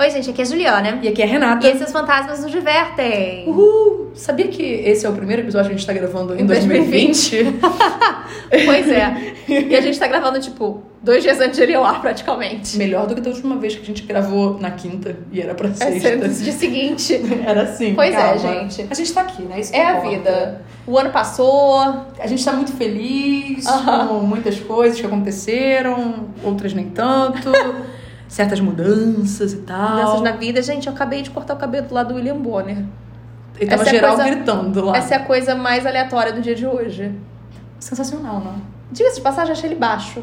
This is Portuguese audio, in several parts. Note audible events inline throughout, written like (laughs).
Oi, gente, aqui é a Juliana. E aqui é a Renata. E esses fantasmas nos divertem. Uhul! Sabia que esse é o primeiro episódio que a gente tá gravando em 2020? (laughs) pois é. E a gente tá gravando, tipo, dois dias antes de ele ir lá, praticamente. Melhor do que da última vez que a gente gravou na quinta e era pra sexta. É dia seguinte. (laughs) Era assim. Pois calma. é, gente. A gente tá aqui, né? Isso É a importa. vida. O ano passou. A gente tá muito feliz Aham. com muitas coisas que aconteceram, outras nem tanto. (laughs) certas mudanças e tal. Mudanças na vida. Gente, eu acabei de cortar o cabelo lá do William Bonner. E tava Essa é a geral coisa- gritando lá. Essa é a coisa mais aleatória do dia de hoje. Sensacional, não? Diga-se de passagem, achei ele baixo.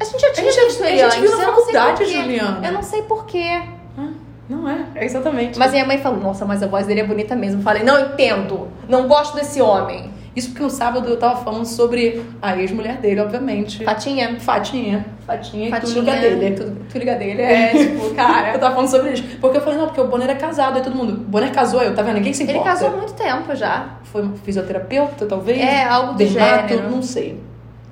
A gente já tinha gente já- visto a ele gente antes. viu na faculdade. Juliana. Eu não sei porquê. Ah, não é. É exatamente. Mas minha mãe falou, nossa, mas a voz dele é bonita mesmo. Eu falei, não entendo. Não gosto desse homem. Isso porque no sábado eu tava falando sobre a ex-mulher dele, obviamente. Fatinha? Fatinha. Fatinha, e Fatinha. tudo dele. Tudo, tudo dele. É, tipo, Eu cara... tava falando sobre isso. Porque eu falei, não, porque o Bonner é casado. Aí todo mundo, Bonner casou, eu, tá vendo? Ninguém se Ele importa. casou há muito tempo já. Foi fisioterapeuta, talvez? É, algo do Dermato, gênero. não sei.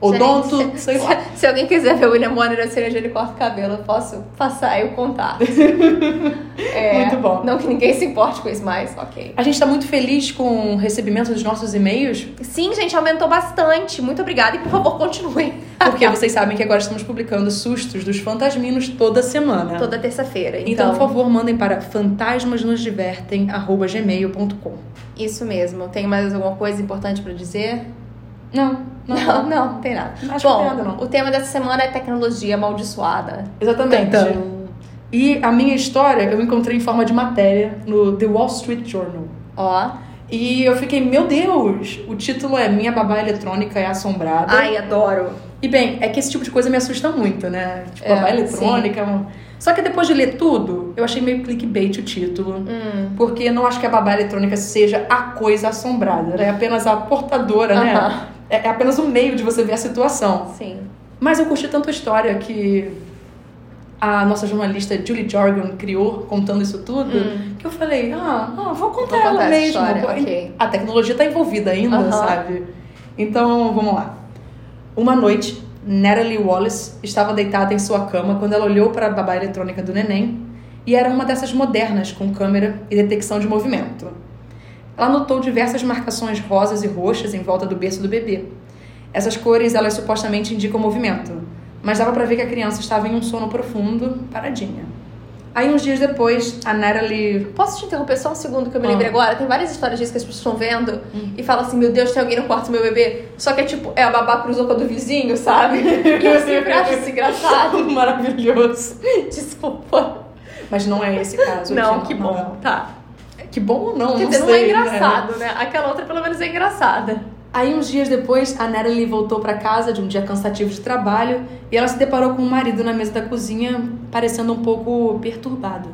Odonto, Gente, sei se, lá. Se alguém quiser ver o William Bonner a cereja ele corta cabelo, eu posso passar aí o contato. (laughs) É, Muito bom. Não que ninguém se importe com isso mais, ok. A gente tá muito feliz com o recebimento dos nossos e-mails, Sim, gente, aumentou bastante. Muito obrigada e por favor, continuem. (laughs) porque vocês sabem que agora estamos publicando sustos dos fantasminos toda semana. Toda terça-feira. Então, Então, por favor, mandem para fantasmasnosdivertem.gmail.com isso mesmo. Tem mais alguma coisa importante pra dizer? Não, não, Não, não, não tem nada. Acho que Bom, não tem nada, não. o tema dessa semana é tecnologia amaldiçoada. Exatamente. E a minha história eu encontrei em forma de matéria no The Wall Street Journal. Ó. E eu fiquei, meu Deus! O título é Minha Babá Eletrônica é Assombrada. Ai, adoro. E bem, é que esse tipo de coisa me assusta muito, né? Tipo, É, babá eletrônica. é um- Só que depois de ler tudo, eu achei meio clickbait o título. Hum. Porque eu não acho que a babá eletrônica seja a coisa assombrada. Ela é apenas a portadora, né? Aham. É é apenas um meio de você ver a situação. Sim. Mas eu curti tanto a história que a nossa jornalista Julie Jordan criou contando isso tudo, Hum. que eu falei, ah, ah, vou contar Vou ela contar mesmo. história, Pô, ok. A tecnologia tá envolvida ainda, Aham. sabe? Então, vamos lá. Uma noite, Natalie Wallace estava deitada em sua cama quando ela olhou para a babá eletrônica do neném e era uma dessas modernas com câmera e detecção de movimento. Ela notou diversas marcações rosas e roxas em volta do berço do bebê. Essas cores, elas supostamente indicam movimento, mas dava pra ver que a criança estava em um sono profundo, paradinha. Aí, uns dias depois, a Natalie... Posso te interromper só um segundo que eu me Ah. lembrei agora? Tem várias histórias disso que as pessoas estão vendo e falam assim: Meu Deus, tem alguém no quarto do meu bebê. Só que é tipo, é a babá cruzou com a do vizinho, sabe? (laughs) E eu sempre acho isso engraçado. Maravilhoso. (laughs) Desculpa. Mas não é esse caso. Não, que bom. Tá. Que bom ou não, Quer não dizer, não sei. é né? engraçado, né? Aquela outra pelo menos é engraçada. Aí, uns dias depois, a Natalie voltou para casa de um dia cansativo de trabalho e ela se deparou com o marido na mesa da cozinha, parecendo um pouco perturbado.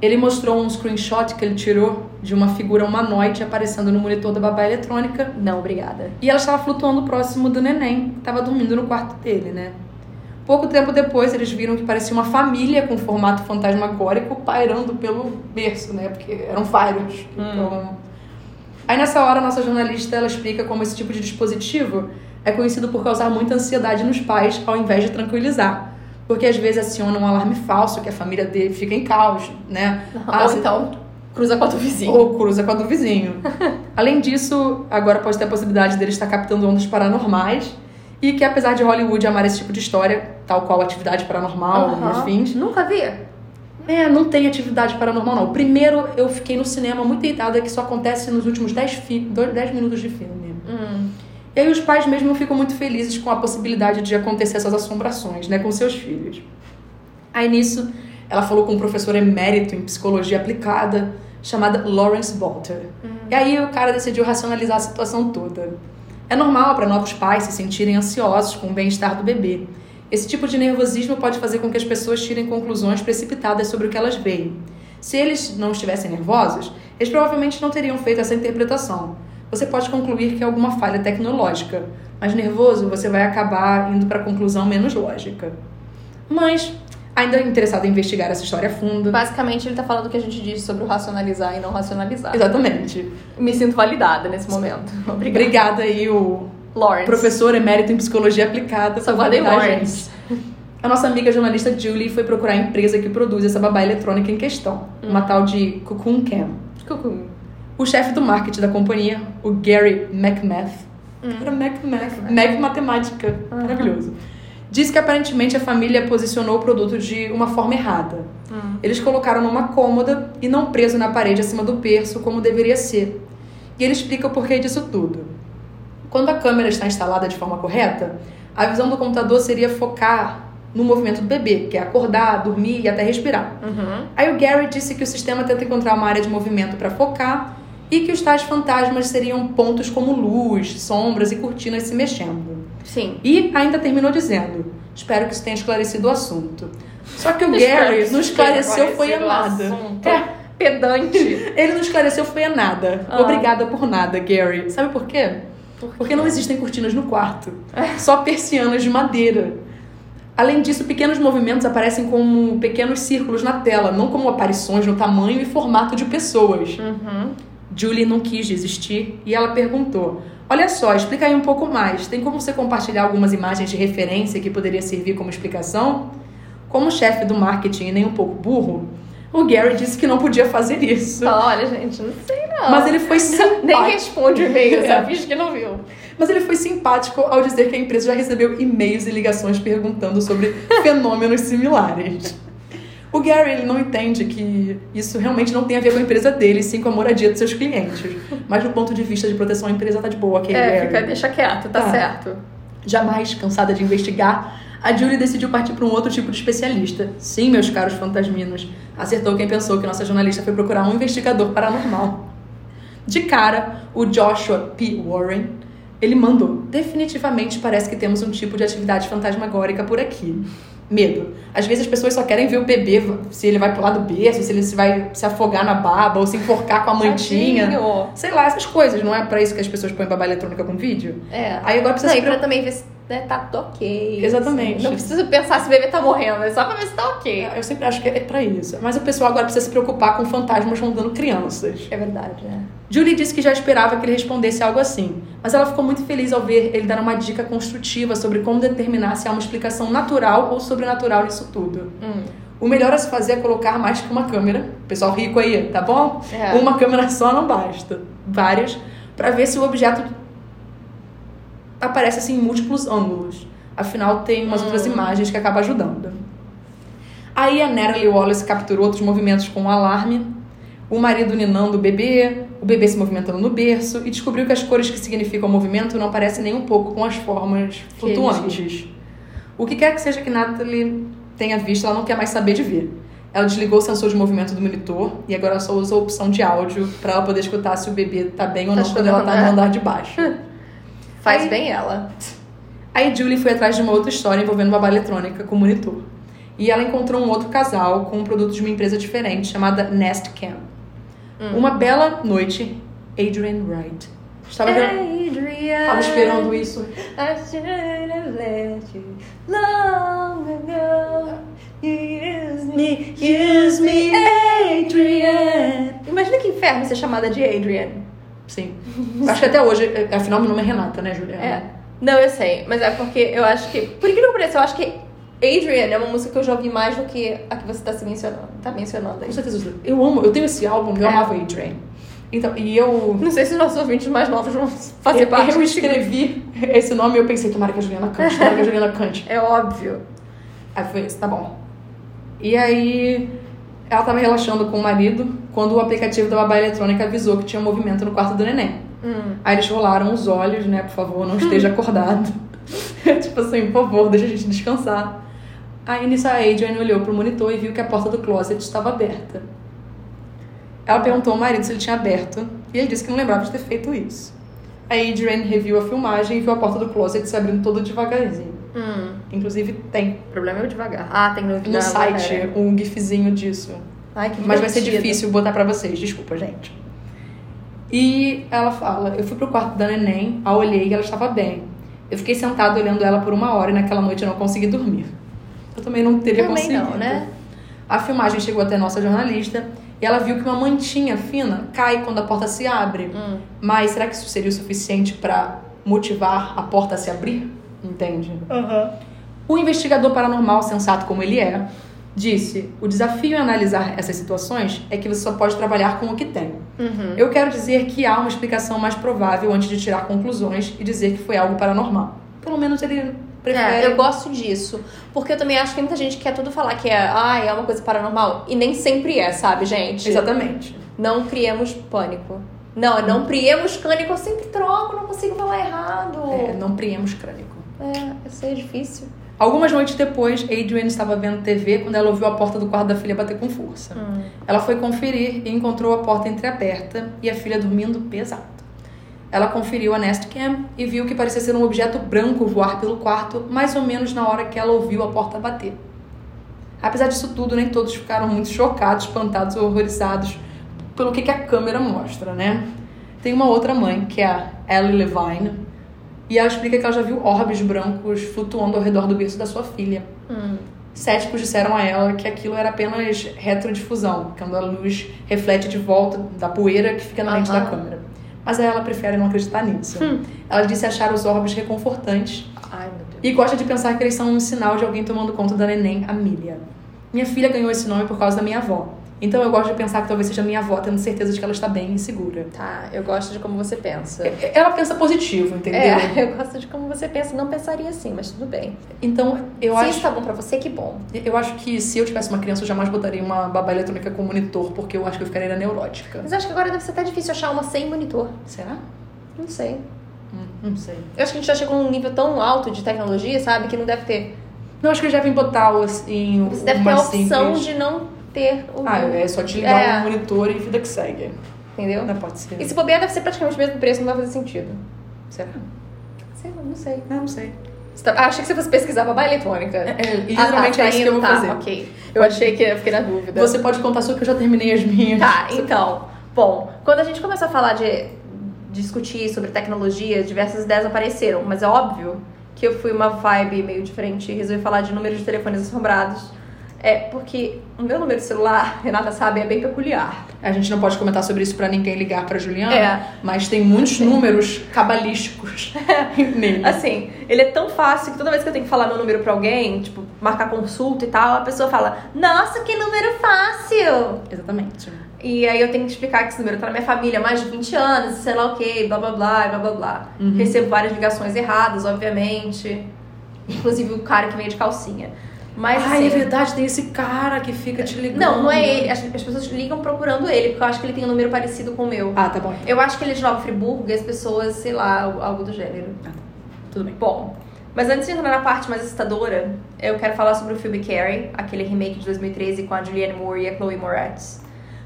Ele mostrou um screenshot que ele tirou de uma figura humanoide aparecendo no monitor da babá eletrônica Não, obrigada. e ela estava flutuando próximo do neném, que estava dormindo no quarto dele, né? Pouco tempo depois, eles viram que parecia uma família com formato fantasmagórico pairando pelo berço, né? Porque eram vários. Então... Aí nessa hora, nossa jornalista ela explica como esse tipo de dispositivo é conhecido por causar muita ansiedade nos pais, ao invés de tranquilizar. Porque às vezes aciona um alarme falso, que a família dele fica em caos, né? Ah, Ou então, cruza com a do vizinho. ou cruza com a do vizinho. (laughs) Além disso, agora pode ter a possibilidade dele estar captando ondas paranormais e que apesar de Hollywood amar esse tipo de história, tal qual atividade paranormal Aham. afins, Nunca vi? é, não tem atividade paranormal não. Primeiro, eu fiquei no cinema muito deitada que só acontece nos últimos 10, fi 10 minutos de filme. Hum. E aí os pais mesmo ficam muito felizes com a possibilidade de acontecer essas assombrações, né, com seus filhos. Aí nisso, ela falou com um professor emérito em psicologia aplicada, chamada Lawrence Walter. E aí o cara decidiu racionalizar a situação toda. É normal para novos pais se sentirem ansiosos com o bem-estar do bebê. Esse tipo de nervosismo pode fazer com que as pessoas tirem conclusões precipitadas sobre o que elas veem. Se eles não estivessem nervosos, eles provavelmente não teriam feito essa interpretação. Você pode concluir que é alguma falha tecnológica, mas nervoso você vai acabar indo para a conclusão menos lógica. Mas, ainda interessado em investigar essa história a fundo, Basicamente, ele tá falando o que a gente disse sobre o racionalizar e não racionalizar. exatamente. Me sinto validada nesse momento. (laughs) Obrigada. Obrigada aí o Lawrence. professor emérito em psicologia aplicada Só guardei Lawrence. gente. A nossa amiga jornalista Julie foi procurar a empresa que produz essa babá eletrônica em questão, uma tal de Cocoon Cam. Cucu. O chefe do marketing da companhia, o Gary McMath, era McMath, Mac Matemática, maravilhoso, disse que aparentemente a família posicionou o produto de uma forma errada. Eles colocaram numa cômoda e não preso na parede acima do berço como deveria ser. E ele explica o porquê disso tudo. Quando a câmera está instalada de forma correta, a visão do computador seria focar no movimento do bebê, que é acordar, dormir e até respirar. Uhum. Aí o Gary disse que o sistema tenta encontrar uma área de movimento para focar e que os tais fantasmas seriam pontos como luz, sombras e cortinas se mexendo. Sim. E ainda terminou dizendo: Espero que isso tenha esclarecido o assunto. Só que o Gary não esclareceu foi a nada. É, Pedante. ele não esclareceu foi a nada. Ah. Obrigada por nada, Gary. Sabe por quê? Por quê? Porque não existem cortinas no quarto. Só persianas de madeira. Além disso, pequenos movimentos aparecem como pequenos círculos na tela, não como aparições no tamanho e formato de pessoas. Uhum. Julie não quis desistir e ela perguntou: Olha só, explica aí um pouco mais. Tem como você compartilhar algumas imagens de referência que poderia servir como explicação? Como chefe do marketing e nem um pouco burro, o Gary disse que não podia fazer isso. Fala, olha, gente, não sei não. Mas ele foi simpático. (laughs) Nem responde o e-mail, (laughs) É. sabe? Finge que não viu. Mas ele foi simpático ao dizer que a empresa já recebeu e-mails e ligações perguntando sobre fenômenos similares. O Gary ele não entende que isso realmente não tem a ver com a empresa dele, sim com a moradia dos seus clientes. Mas do ponto de vista de proteção, a empresa tá de boa, ok, É, Gary? fica, deixa quieto, tá, Tá. certo. Jamais cansada de investigar, a Julie decidiu partir para um outro tipo de especialista. Sim, meus caros fantasminos, acertou quem pensou que nossa jornalista foi procurar um investigador paranormal. De cara, o Joshua P. Warren, ele mandou: definitivamente parece que temos um tipo de atividade fantasmagórica por aqui. Medo. Às vezes as pessoas só querem ver o bebê, se ele vai pular do berço, se ele se vai se afogar na baba ou se enforcar com a mantinha. Tadinho. Sei lá, essas coisas. Não é pra isso que as pessoas põem babá eletrônica com vídeo? É. Aí agora precisa Não, e pra também ver se né, tá tudo ok. Exatamente. assim. Não precisa pensar se o bebê tá morrendo, é só pra ver se tá ok. Eu sempre acho que é pra isso. Mas o pessoal agora precisa se preocupar com fantasmas rondando crianças. É verdade, né? Julie disse que já esperava que ele respondesse algo assim, mas ela ficou muito feliz ao ver ele dar uma dica construtiva sobre como determinar se há uma explicação natural ou sobrenatural nisso tudo. Hum. O melhor a se fazer é colocar mais que uma câmera. Pessoal rico aí, tá bom? É. Uma câmera só não basta. Várias, pra ver se o objeto aparece assim em múltiplos ângulos. Afinal, tem umas outras imagens que acabam ajudando. Aí a Natalie Wallace capturou outros movimentos com um alarme, o marido ninando o bebê, o bebê se movimentando no berço e descobriu que as cores que significam o movimento não parecem nem um pouco com as formas flutuantes. O que quer que seja que Natalie tenha visto, ela não quer mais saber de ver. Ela desligou o sensor de movimento do monitor e agora só usa a opção de áudio para ela poder escutar se o bebê tá bem ou Tá não quando ela tá no andar de baixo. (laughs) Faz Aí- bem ela. Aí Julie foi atrás de uma outra história envolvendo babá eletrônica com monitor. E ela encontrou um outro casal com um produto de uma empresa diferente chamada Nest Cam. Uma bela noite, Adrian Wright estava. Adrian. Tava esperando isso. I should have let you long ago. You use me, use me, Adrian. Imagina que inferno ser chamada de Adrian. Sim. Acho que até hoje, afinal, meu nome é Renata, né, Juliana? É. Não, eu sei, mas é porque eu acho que. Por incrível que pareça, eu acho que Adrian é uma música que eu já ouvi mais do que a que você tá se mencionando. Tá mencionando aí. Com certeza. Eu amo, eu tenho esse álbum, eu É. amava Adrian. Então, e eu. Não sei se os nossos ouvintes mais novos vão fazer eu, parte. eu escrevi esse nome e eu pensei, tomara que a Juliana cante, tomara que a Juliana cante. É óbvio. Aí foi isso, tá bom. E aí, ela tava relaxando com o marido quando o aplicativo da babá eletrônica avisou que tinha um movimento no quarto do neném. Hum. Aí eles rolaram os olhos, né? Por favor, não esteja acordado. (laughs) tipo assim, por favor, deixa a gente descansar. A Adrian olhou pro monitor e viu que a porta do closet estava aberta. Ela perguntou ao marido se ele tinha aberto e ele disse que não lembrava de ter feito isso. A Adrian reviu a filmagem e viu a porta do closet se abrindo todo devagarzinho. Hum. Inclusive tem O problema é eu devagar. Ah, tem no, no site matéria. um gifzinho disso. Ai, que Mas vai ser difícil botar pra vocês, desculpa, gente. E ela fala: Eu fui pro quarto da neném, a olhei e ela estava bem. Eu fiquei sentada olhando ela por uma hora e naquela noite eu não consegui dormir. Eu também não teria Também conseguido. não, né? A filmagem chegou até a nossa jornalista e ela viu que uma mantinha fina cai quando a porta se abre. Hum. Mas será que isso seria o suficiente pra motivar a porta a se abrir? Entende? O investigador paranormal, sensato como ele é, disse: o desafio em analisar essas situações é que você só pode trabalhar com o que tem. Uhum. Eu quero dizer que há uma explicação mais provável antes de tirar conclusões e dizer que foi algo paranormal. Pelo menos ele prefere. É, eu gosto disso. Porque eu também acho que muita gente quer tudo falar que é, ah, é uma coisa paranormal. E nem sempre é, sabe, gente? Exatamente. Não criemos pânico. Não, não priemos cânico, eu sempre troco, não consigo falar errado. É, não priemos crânico. É, isso aí é difícil. Algumas noites depois, Adrian estava vendo TV quando ela ouviu a porta do quarto da filha bater com força. Hum. Ela foi conferir e encontrou a porta entreaberta e a filha dormindo pesado. Ela conferiu a Nest Cam e viu que parecia ser um objeto branco voar pelo quarto, mais ou menos na hora que ela ouviu a porta bater. Apesar disso tudo, nem todos ficaram muito chocados, espantados ou horrorizados pelo que, que a câmera mostra, né? Tem uma outra mãe, que é a Ellie Levine, e ela explica que ela já viu orbes brancos flutuando ao redor do berço da sua filha. Hum. Céticos disseram a ela que aquilo era apenas retrodifusão, quando a luz reflete de volta da poeira que fica na lente da câmera. Mas ela prefere não acreditar nisso. Hum. Ela disse achar os orbes reconfortantes Ai, meu Deus. e gosta de pensar que eles são um sinal de alguém tomando conta da neném, Amelia. Minha filha ganhou esse nome por causa da minha avó. Então eu gosto de pensar que talvez seja minha avó tendo certeza de que ela está bem e segura. Tá, eu gosto de como você pensa. Ela pensa positivo, entendeu? É, (laughs) eu gosto de como você pensa. Não pensaria assim, mas tudo bem. Então eu Se acho. isso tá bom pra você, que bom. Eu acho que se eu tivesse uma criança, eu jamais botaria uma babá eletrônica com monitor, porque eu acho que eu ficaria neurótica. Mas acho que agora deve ser até difícil achar uma sem monitor. Será? Não sei. Hum, não sei. Eu acho que a gente já chegou num nível tão alto de tecnologia, sabe? Que não deve ter. Não, acho que eles devem botar o, assim, Você deve ter a opção simples. de não ter o. Ah, é só te ligar É. o monitor e vida que segue. Entendeu? Não pode ser. E se bobear, deve ser praticamente o mesmo preço, não vai fazer sentido. Será? Sei lá, não sei. Não, não sei. Tá... ah, achei que você fosse pesquisar babá eletrônica. É, e Ah, geralmente tá, é isso que eu vou tá, fazer. ok. Eu achei que eu fiquei na dúvida. Você pode contar sua que eu já terminei as minhas. Tá, então. Bom, quando a gente começou a falar de discutir sobre tecnologia, diversas ideias apareceram, mas é óbvio que eu fui uma vibe meio diferente e resolvi falar de números de telefones assombrados. É porque o meu número de celular, Renata sabe, é bem peculiar. A gente não pode comentar sobre isso pra ninguém ligar pra Juliana, É. mas tem muitos números cabalísticos (laughs) nele. Assim, ele é tão fácil que toda vez que eu tenho que falar meu número pra alguém, tipo, marcar consulta e tal, a pessoa fala: Nossa, que número fácil! Exatamente. E aí eu tenho que explicar que esse número tá na minha família há mais de 20 anos, sei lá o que, blá blá blá, e blá blá blá. Uhum. Recebo várias ligações erradas, obviamente. Inclusive o cara que veio de calcinha. Mas Ai, é assim, verdade, tem esse cara que fica te ligando. Não, não é ele. As, as pessoas ligam procurando ele, porque eu acho que ele tem um número parecido com o meu. Ah, tá bom. Eu acho que ele é de Nova Friburgo e as pessoas, sei lá, algo do gênero. Tudo bem. Bom, mas antes de entrar na parte mais assustadora, eu quero falar sobre o filme Carrie, aquele remake de 2013 com a Julianne Moore e a Chloe Moretz.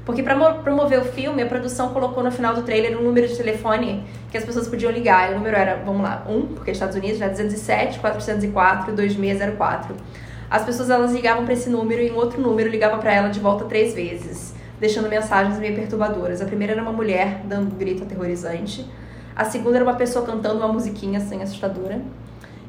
Porque pra mo- promover o filme, a produção colocou no final do trailer um número de telefone que as pessoas podiam ligar. E o número era, vamos lá, 1, porque é Estados Unidos, já 207 404 2604. As pessoas elas ligavam pra esse número e um outro número ligava pra ela de volta três vezes, deixando mensagens meio perturbadoras. A primeira era uma mulher dando um grito aterrorizante. A segunda era uma pessoa cantando uma musiquinha assim assustadora.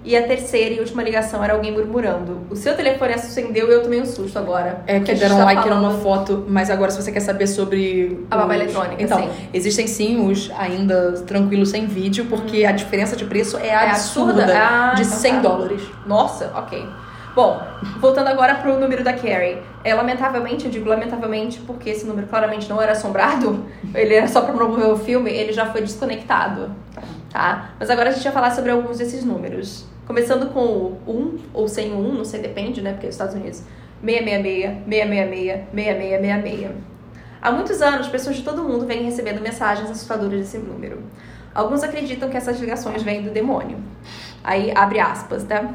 E a terceira e última ligação era alguém murmurando. O seu telefone acendeu e eu tomei um susto agora. É que deram tá like falando- numa foto, mas agora se você quer saber sobre. A babá os- eletrônica, Então, sim. existem sim os ainda tranquilos sem vídeo, porque a diferença de preço é, É absurda. absurda? Ah, de então 100 tá. dólares. Nossa, ok. Bom, voltando agora pro número da Carrie. É, lamentavelmente, eu digo lamentavelmente porque esse número claramente não era assombrado, (laughs) ele era só pra promover o filme, ele já foi desconectado, tá? Mas agora a gente vai falar sobre alguns desses números. Começando com o 1, ou sem o 1, não sei, depende, né? Porque é os Estados Unidos. 666, 666, 6666. Há muitos anos, pessoas de todo mundo vêm recebendo mensagens assustadoras desse número. Alguns acreditam que essas ligações vêm do demônio. Aí, abre aspas, tá?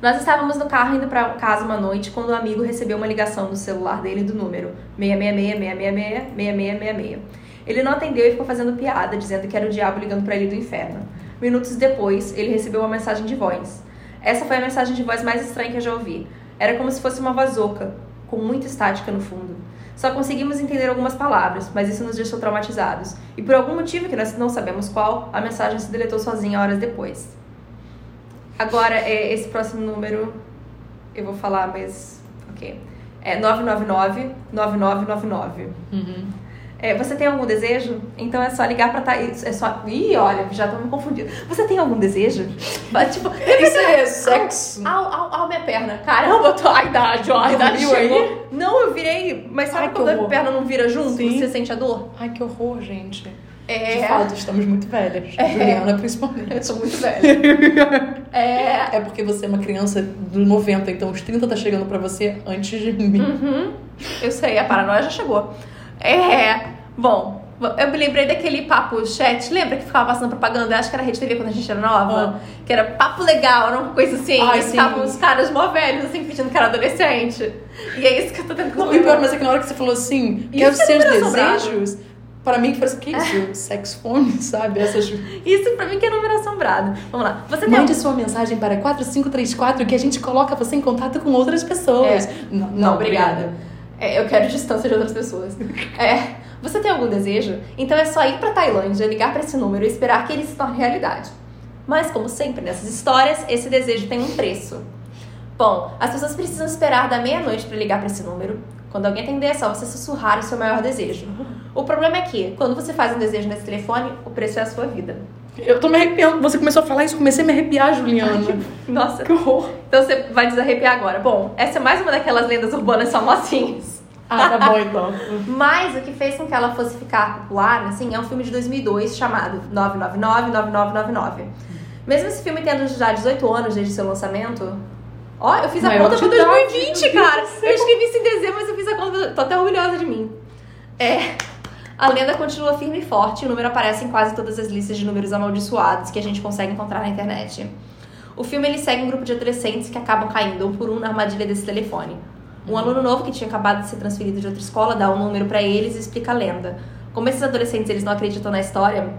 Nós estávamos no carro indo para casa uma noite quando um amigo recebeu uma ligação no celular dele do número 666-666-6666. Ele não atendeu e ficou fazendo piada, dizendo que era o diabo ligando para ele do inferno. Minutos depois, ele recebeu uma mensagem de voz. Essa foi a mensagem de voz mais estranha que eu já ouvi. Era como se fosse uma vazoca, com muita estática no fundo. Só conseguimos entender algumas palavras, mas isso nos deixou traumatizados. E por algum motivo que nós não sabemos qual, a mensagem se deletou sozinha horas depois. Agora, é, esse próximo número eu vou falar, mas. Ok. É 999-9999. Uhum. É, você tem algum desejo? Então é só ligar pra Thaís. É só. Ih, olha, já tô me confundindo. Você tem algum desejo? (laughs) Tipo, Isso é sexo. Au, au, au, minha perna. Caramba, tô... a idade, ó, a idade viu aí? chegou. Não, eu virei. Mas sabe Ai, quando a horror. perna não vira junto Sim. você sente a dor? Ai, que horror, gente. É. De fato, estamos muito velhas. É. Juliana, Eu principalmente. sou muito velha. (laughs) é. É porque você é uma criança do 90, então os 30 tá chegando pra você antes de mim. Uhum. Eu sei, a paranoia já chegou. É. Bom, eu me lembrei daquele papo chat. Lembra que ficava passando propaganda? Acho que era Rede TV quando a gente era nova. Que era papo legal, era uma coisa assim. Ai, e sim. ficavam os caras mó velhos, assim, fingindo que era adolescente. E é isso que eu tô tentando Não, e pior, mas é que na hora que você falou assim, quero que ser desejos, para mim que foi assim, que isso? Sex phone, sabe? Essas... Isso pra mim que é número assombrado. Vamos lá. Você tem Mande sua mensagem para 4534 que a gente coloca você em contato com outras pessoas. Não, Não, obrigada. É, eu quero distância de outras pessoas. (laughs) É, você tem algum desejo? Então é só ir pra Tailândia, ligar pra esse número e esperar que ele se torne realidade. Mas, como sempre nessas histórias, esse desejo tem um preço. Bom, as pessoas precisam esperar da meia-noite pra ligar pra esse número. Quando alguém atender, é só você sussurrar o seu maior desejo. O problema é que, quando você faz um desejo nesse telefone, o preço é a sua vida. Eu tô me arrepiando. Você começou a falar isso, eu comecei a me arrepiar, Juliana. (laughs) Nossa, que horror. então você vai desarrepiar agora. Bom, essa é mais uma daquelas lendas urbanas famosinhas. Ah, tá bom então. (laughs) Mas o que fez com que ela fosse ficar popular, assim, é um filme de 2002 chamado 999-9999. Mesmo esse filme tendo já 18 anos desde seu lançamento... Ó, eu fiz a Maior conta pra de idade, 2020, meu Deus cara! Eu escrevi isso em dezembro, mas eu fiz a conta... Tô até orgulhosa de mim. É... A lenda continua firme e forte o número aparece em quase todas as listas de números amaldiçoados que a gente consegue encontrar na internet. O filme ele segue um grupo de adolescentes que acabam caindo um por um na armadilha desse telefone. Um aluno novo que tinha acabado de ser transferido de outra escola dá um número pra eles e explica a lenda. Como esses adolescentes eles não acreditam na história,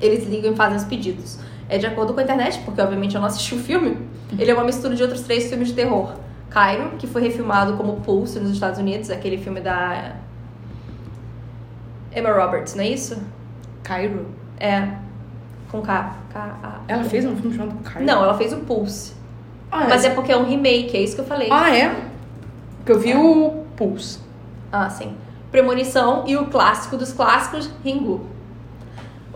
eles ligam e fazem os pedidos. É de acordo com a internet, porque obviamente eu não assisti o filme. Ele é uma mistura de outros três filmes de terror. Cairo, que foi refilmado como Pulse nos Estados Unidos, aquele filme da Emma Roberts, não é isso? Cairo. É. Com K. K A. Ela fez um filme chamado Cairo? Não, ela fez o Pulse. Ah, Mas é porque é um remake, é isso que eu falei. Ah, é? Porque eu vi o Pulse. Ah, sim. Premonição e o clássico dos clássicos, Ringu.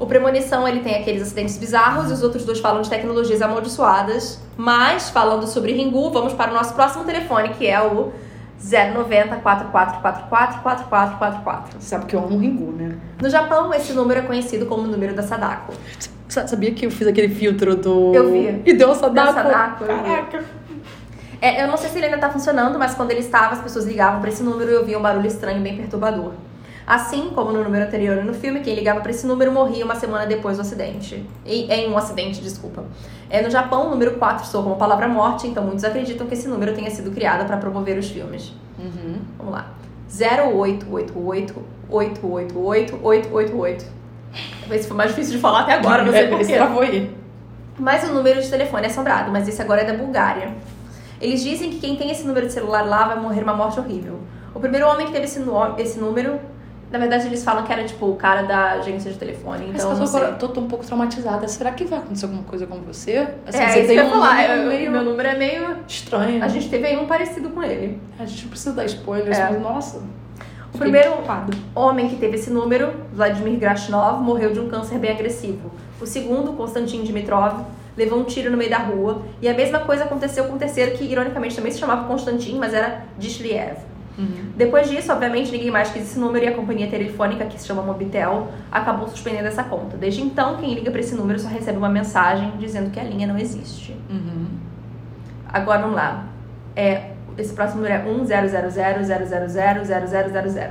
O Premonição, ele tem aqueles acidentes bizarros e os outros dois falam de tecnologias amaldiçoadas. Mas, falando sobre Ringu, vamos para o nosso próximo telefone, que é o 090 4444 4444. Você sabe que eu amo o Ringu, né? No Japão, esse número é conhecido como o número da Sadako. Sa- Sabia que eu fiz aquele filtro do... Eu vi. E deu a Sadako. Deu Sadako. Caraca. É, eu não sei se ele ainda tá funcionando, mas quando ele estava, as pessoas ligavam para esse número e ouviam um barulho estranho bem perturbador. Assim como no número anterior e no filme, quem ligava para esse número morria uma semana depois do acidente. E, em um acidente, desculpa. É, no Japão, o número 4 soa como palavra morte, então muitos acreditam que esse número tenha sido criado para promover os filmes. Uhum. Vamos lá. 0888 888 888. Esse foi mais difícil de falar até agora, não sei É, porquê. Esse. Mas o número de telefone é assombrado, mas esse agora é da Bulgária. Eles dizem que quem tem esse número de celular lá vai morrer uma morte horrível. O primeiro homem que teve esse, esse número, na verdade eles falam que era tipo o cara da agência de telefone, Mas então eu não tô, agora- tô, tô um pouco traumatizada. Será que vai acontecer alguma coisa com você? Assim, é, você isso tem eu um falar. número eu- meio Meu número é meio. estranho. A gente teve aí um parecido com ele. A gente não precisa dar spoilers, É. mas nossa. O primeiro homem que teve esse número, Vladimir Grashnov, morreu de um câncer bem agressivo. O segundo, Konstantin Dimitrov, levou um tiro no meio da rua. E a mesma coisa aconteceu com o terceiro, que ironicamente também se chamava Konstantin, mas era Dishliev. Depois disso, obviamente, ninguém mais quis esse número e a companhia telefônica, que se chama Mobitel, acabou suspendendo essa conta. Desde então, quem liga para esse número só recebe uma mensagem dizendo que a linha não existe. Uhum. Agora vamos lá. É, esse próximo número é 100000000000.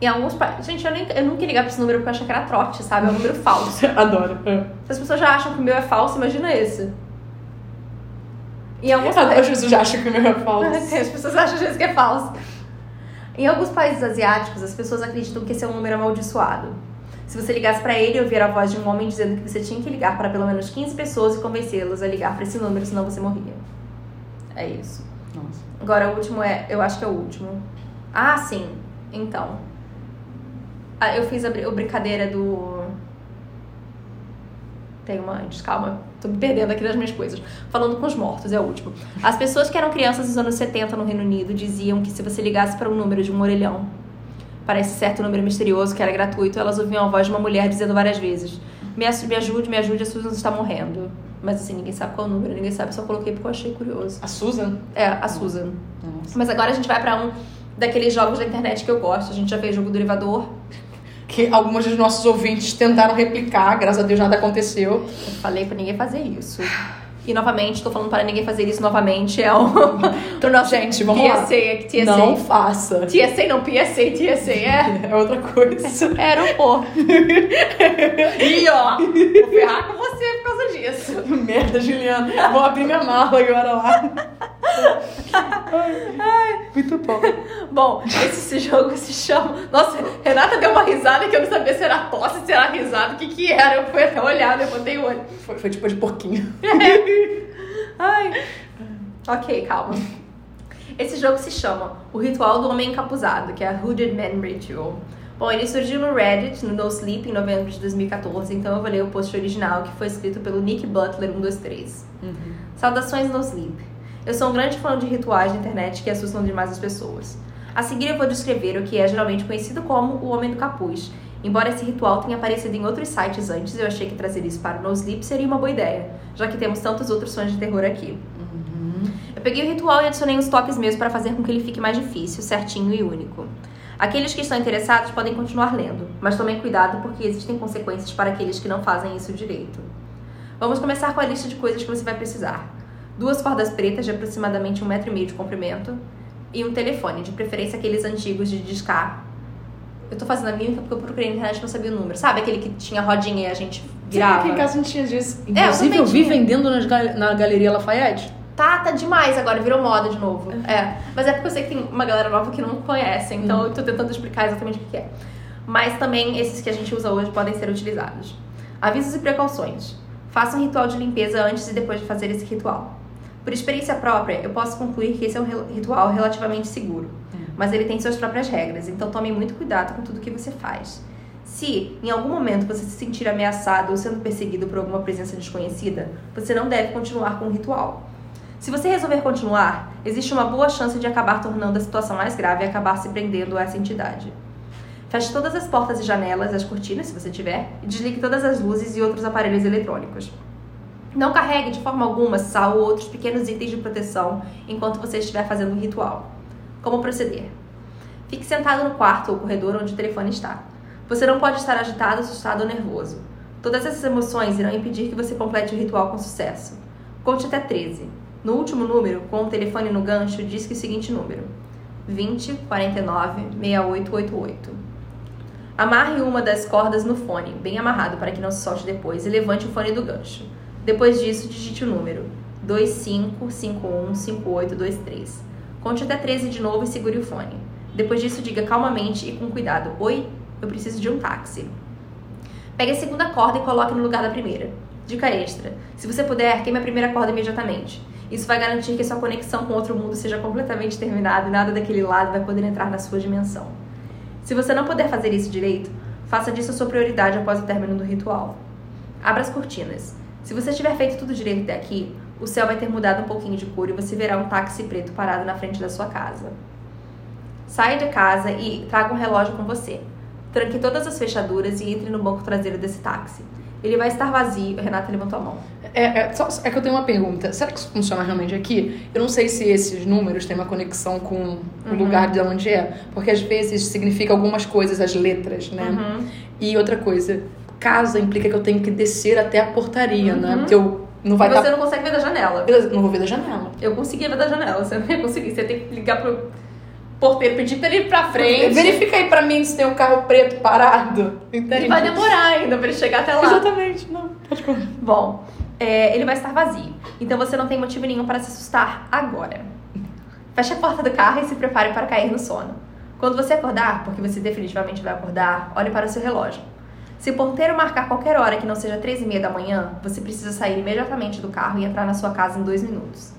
Em alguns pa- Gente, eu, nem, eu nunca ia ligar pra esse número porque eu achei que era trote, sabe? É um número falso. (laughs) Adoro. É. Se as pessoas já acham que o meu é falso, imagina esse. Em alguns As pessoas já acham que o meu é falso. (laughs) As pessoas acham às vezes que é falso. Em alguns países asiáticos, as pessoas acreditam que esse é um número amaldiçoado. Se você ligasse pra ele e ouvir a voz de um homem dizendo que você tinha que ligar para pelo menos 15 pessoas e convencê-las a ligar pra esse número, senão você morria. É isso. Nossa. Agora o último é. Eu acho que é o último. Ah, sim. Então. Ah, eu fiz a brincadeira do. Tem uma. antes, Calma, tô me perdendo aqui nas minhas coisas. Falando com os mortos, é o último. As pessoas que eram crianças nos anos 70 no Reino Unido diziam que se você ligasse para um número de um orelhão, para esse certo número misterioso que era gratuito, elas ouviam a voz de uma mulher dizendo várias vezes: Me, me ajude, me ajude, a Susan está morrendo. Mas assim, ninguém sabe qual o número, ninguém sabe, só coloquei porque eu achei curioso. A Susan? É, a Susan. Nossa. Mas agora a gente vai pra um daqueles jogos da internet que eu gosto. A gente já fez jogo do elevador. Que alguns dos nossos ouvintes tentaram replicar, graças a Deus nada aconteceu. Eu falei pra ninguém fazer isso. E novamente, tô falando para ninguém fazer isso novamente. É um. (laughs) Pro nosso Gente, vamos lá. TSA TSA. Não faça. TSA não, PSA, TSA, é. (laughs) É outra coisa. Aeroporto. e (laughs) ó, vou ferrar com você por causa disso. Merda, Juliana. Vou abrir minha mala agora lá. Ai, muito bom. Bom, esse, jogo se chama. Nossa, Renata deu uma risada que eu não sabia se era tosse, se era risada, o que que era. Eu fui até olhar, eu botei o olho. Foi, foi tipo de porquinho. Ai. Ok, calma. Esse jogo se chama O Ritual do Homem Encapuzado, que é a Hooded Man Ritual. Bom, ele surgiu no Reddit, no No Sleep, em novembro de 2014, então eu vou ler o post original, que foi escrito pelo Nick Butler 123. Saudações No Sleep. Eu sou um grande fã de rituais de internet que assustam demais as pessoas. A seguir eu vou descrever o que é geralmente conhecido como o Homem do Capuz. Embora esse ritual tenha aparecido em outros sites antes, eu achei que trazer isso para o No Sleep seria uma boa ideia, já que temos tantos outros sons de terror aqui. Eu peguei o ritual e adicionei uns toques meus para fazer com que ele fique mais difícil, certinho e único. Aqueles que estão interessados podem continuar lendo, mas tomem cuidado porque existem consequências para aqueles que não fazem isso direito. Vamos começar com a lista de coisas que você vai precisar. Duas cordas pretas de aproximadamente um metro e meio de comprimento e um telefone, de preferência aqueles antigos de discar. Eu tô fazendo a mímica porque eu procurei na internet e não sabia o número. Sabe aquele que tinha rodinha e a gente virava? Aqui em casa a gente tinha disso. É, eu Inclusive, também eu vi tinha. vendendo nas gal- na Galeria Lafayette. Tá, tá demais agora, virou moda de novo. É. Mas é porque eu sei que tem uma galera nova que não conhece, então eu tô tentando explicar exatamente o que é. Mas também esses que a gente usa hoje podem ser utilizados. Avisos e precauções. Faça um ritual de limpeza antes e depois de fazer esse ritual. Por experiência própria, eu posso concluir que esse é um ritual relativamente seguro. Mas ele tem suas próprias regras, então tome muito cuidado com tudo que você faz. Se, em algum momento, você se sentir ameaçado ou sendo perseguido por alguma presença desconhecida, você não deve continuar com o ritual. Se você resolver continuar, existe uma boa chance de acabar tornando a situação mais grave e acabar se prendendo a essa entidade. Feche todas as portas e janelas, as cortinas, se você tiver, e desligue todas as luzes e outros aparelhos eletrônicos. Não carregue de forma alguma sal ou outros pequenos itens de proteção enquanto você estiver fazendo o ritual. Como proceder? Fique sentado no quarto ou corredor onde o telefone está. Você não pode estar agitado, assustado ou nervoso. Todas essas emoções irão impedir que você complete o ritual com sucesso. Conte até 13. No último número, com o telefone no gancho, disque o seguinte número: 20 49 6888. Amarre uma das cordas no fone, bem amarrado para que não se solte depois, e levante o fone do gancho. Depois disso, digite o número 25515823. Conte até 13 de novo e segure o fone. Depois disso, diga calmamente e com cuidado: Oi, eu preciso de um táxi. Pegue a segunda corda e coloque no lugar da primeira. Dica extra: se você puder, queime a primeira corda imediatamente. Isso vai garantir que sua conexão com outro mundo seja completamente terminada e nada daquele lado vai poder entrar na sua dimensão. Se você não puder fazer isso direito, faça disso a sua prioridade após o término do ritual. Abra as cortinas. Se você tiver feito tudo direito até aqui, o céu vai ter mudado um pouquinho de cor e você verá um táxi preto parado na frente da sua casa. Saia de casa e traga um relógio com você. Tranque todas as fechaduras e entre no banco traseiro desse táxi. Ele vai estar vazio. Renata levantou a mão. É, é, só- é que eu tenho uma pergunta. Será que isso funciona realmente aqui? Eu não sei se esses números têm uma conexão com o lugar de onde é. Porque às vezes significa algumas coisas, as letras, né? Uhum. E outra coisa, casa implica que eu tenho que descer até a portaria, né? Porque eu não vai E você não consegue ver da janela. Beleza, não vou ver da janela. Eu conseguia ver da janela, você não ia conseguir. Você tem que ligar pro porteiro, pedir pra ele ir pra frente. Verifica aí pra mim se tem um carro preto parado. Entende? E vai demorar ainda pra ele chegar até lá. Exatamente, não. Pode contar. Bom, é, ele vai estar vazio. Então você não tem motivo nenhum para se assustar agora. Feche a porta do carro e se prepare para cair no sono. Quando você acordar, porque você definitivamente vai acordar, olhe para o seu relógio. Se o ponteiro marcar qualquer hora que não seja três e meia da manhã, você precisa sair imediatamente do carro e entrar na sua casa em dois minutos.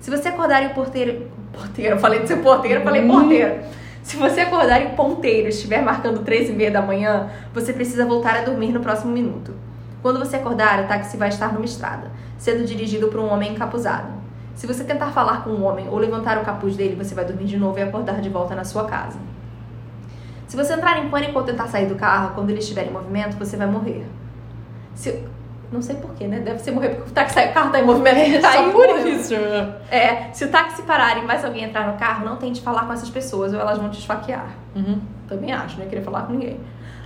Se você acordar e o porteiro. Porteiro, falei de ser porteiro, falei porteiro. Se você acordar e o ponteiro estiver marcando três e meia da manhã, você precisa voltar a dormir no próximo minuto. Quando você acordar, o táxi vai estar numa estrada, sendo dirigido por um homem encapuzado. Se você tentar falar com o homem ou levantar o capuz dele, você vai dormir de novo e acordar de volta na sua casa. Se você entrar em pânico ou tentar sair do carro quando ele estiver em movimento, você vai morrer. Se... Não sei porquê, né? Deve ser morrer porque o, táxi, o carro tá em movimento. ele (laughs) tá Só por isso. É, se o táxi parar e mais alguém entrar no carro, não tente falar com essas pessoas ou elas vão te esfaquear. Uhum. Também acho, não ia querer falar com ninguém.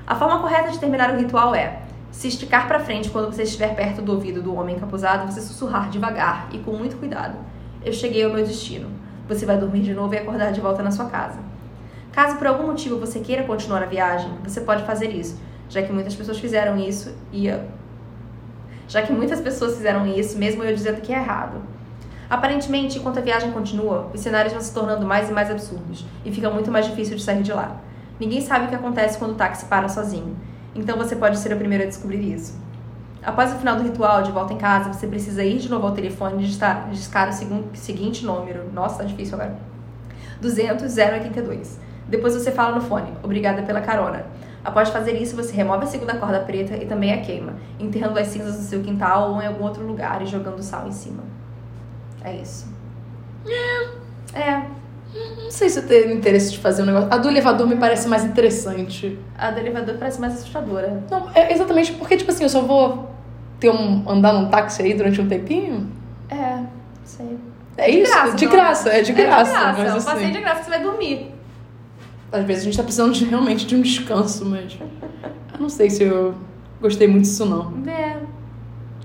A forma correta de terminar o ritual é se esticar pra frente quando você estiver perto do ouvido do homem encapuzado, você sussurrar devagar e com muito cuidado. Eu cheguei ao meu destino. Você vai dormir de novo e acordar de volta na sua casa. Caso por algum motivo você queira continuar a viagem, você pode fazer isso, já que muitas pessoas fizeram isso e já que muitas pessoas fizeram isso, mesmo eu dizendo que é errado. Aparentemente, enquanto a viagem continua, os cenários vão se tornando mais e mais absurdos e fica muito mais difícil de sair de lá. Ninguém sabe o que acontece quando o táxi para sozinho, então você pode ser o primeiro a descobrir isso. Após o final do ritual, de volta em casa, você precisa ir de novo ao telefone e discar o seguinte número. Nossa, tá difícil agora. 200 082. Depois você fala no fone, obrigada pela carona. Após fazer isso, você remove a segunda corda preta e também a queima, enterrando as cinzas no seu quintal ou em algum outro lugar e jogando sal em cima. É isso. É. Não sei se eu tenho interesse de fazer um negócio. A do elevador me parece mais interessante. A do elevador parece mais assustadora. Não, é exatamente porque, tipo assim, eu só vou ter um, andar num táxi aí durante um tempinho. É, sei. É De isso? graça, de não graça, é de graça. É de graça. mas um assim, passeio de graça que você vai dormir. Às vezes a gente tá precisando de, realmente de um descanso, mas. Eu não sei se eu gostei muito disso, não. É,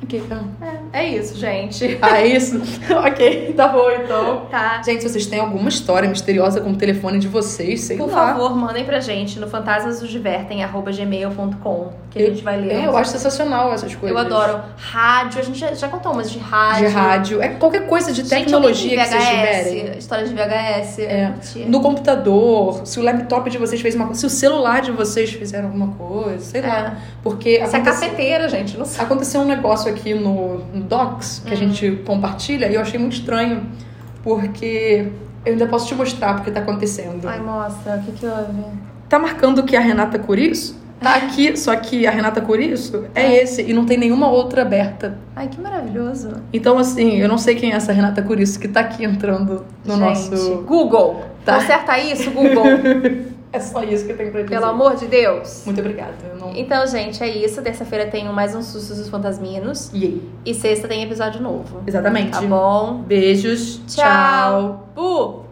Ok, tá. é, é isso, gente. (laughs) Ah, é isso? (laughs) ok, tá bom então. Tá. Gente, se vocês têm alguma história misteriosa com o telefone de vocês, sei Por lá. favor, mandem pra gente no fantasmasnosdivertem.gmail.com que a gente vai ler. É, eu acho sensacional essas coisas. Eu adoro. Rádio, a gente já, já contou umas de De rádio. rádio. É qualquer coisa de Gente, tecnologia alguém que vocês VHS, tiverem. História de VHS. É. No computador, se o laptop de vocês fez uma coisa, se o celular de vocês fizeram alguma coisa, sei lá. É. Porque Se é aconteceu, cafeteira, gente, não sei. aconteceu um negócio aqui no, no Docs que a gente compartilha e eu achei muito estranho. Porque eu ainda posso te mostrar porque tá acontecendo. Ai, mostra, o que que houve? Tá marcando que a Renata Curiço tá aqui, só que a Renata Curiço é esse e não tem nenhuma outra aberta. Ai, que maravilhoso. Então, assim, eu não sei quem é essa Renata Curiço que tá aqui entrando no gente, nosso. Google. Tá. Conserta isso, Google. (laughs) É só isso que eu tenho pra dizer. Pelo amor de Deus. Muito obrigada. Não... Então, gente, é isso. Terça-feira tem mais um Sustos dos Fantasminos. E aí? E sexta tem episódio novo. Exatamente. Tá bom? Beijos. Tchau. Bu!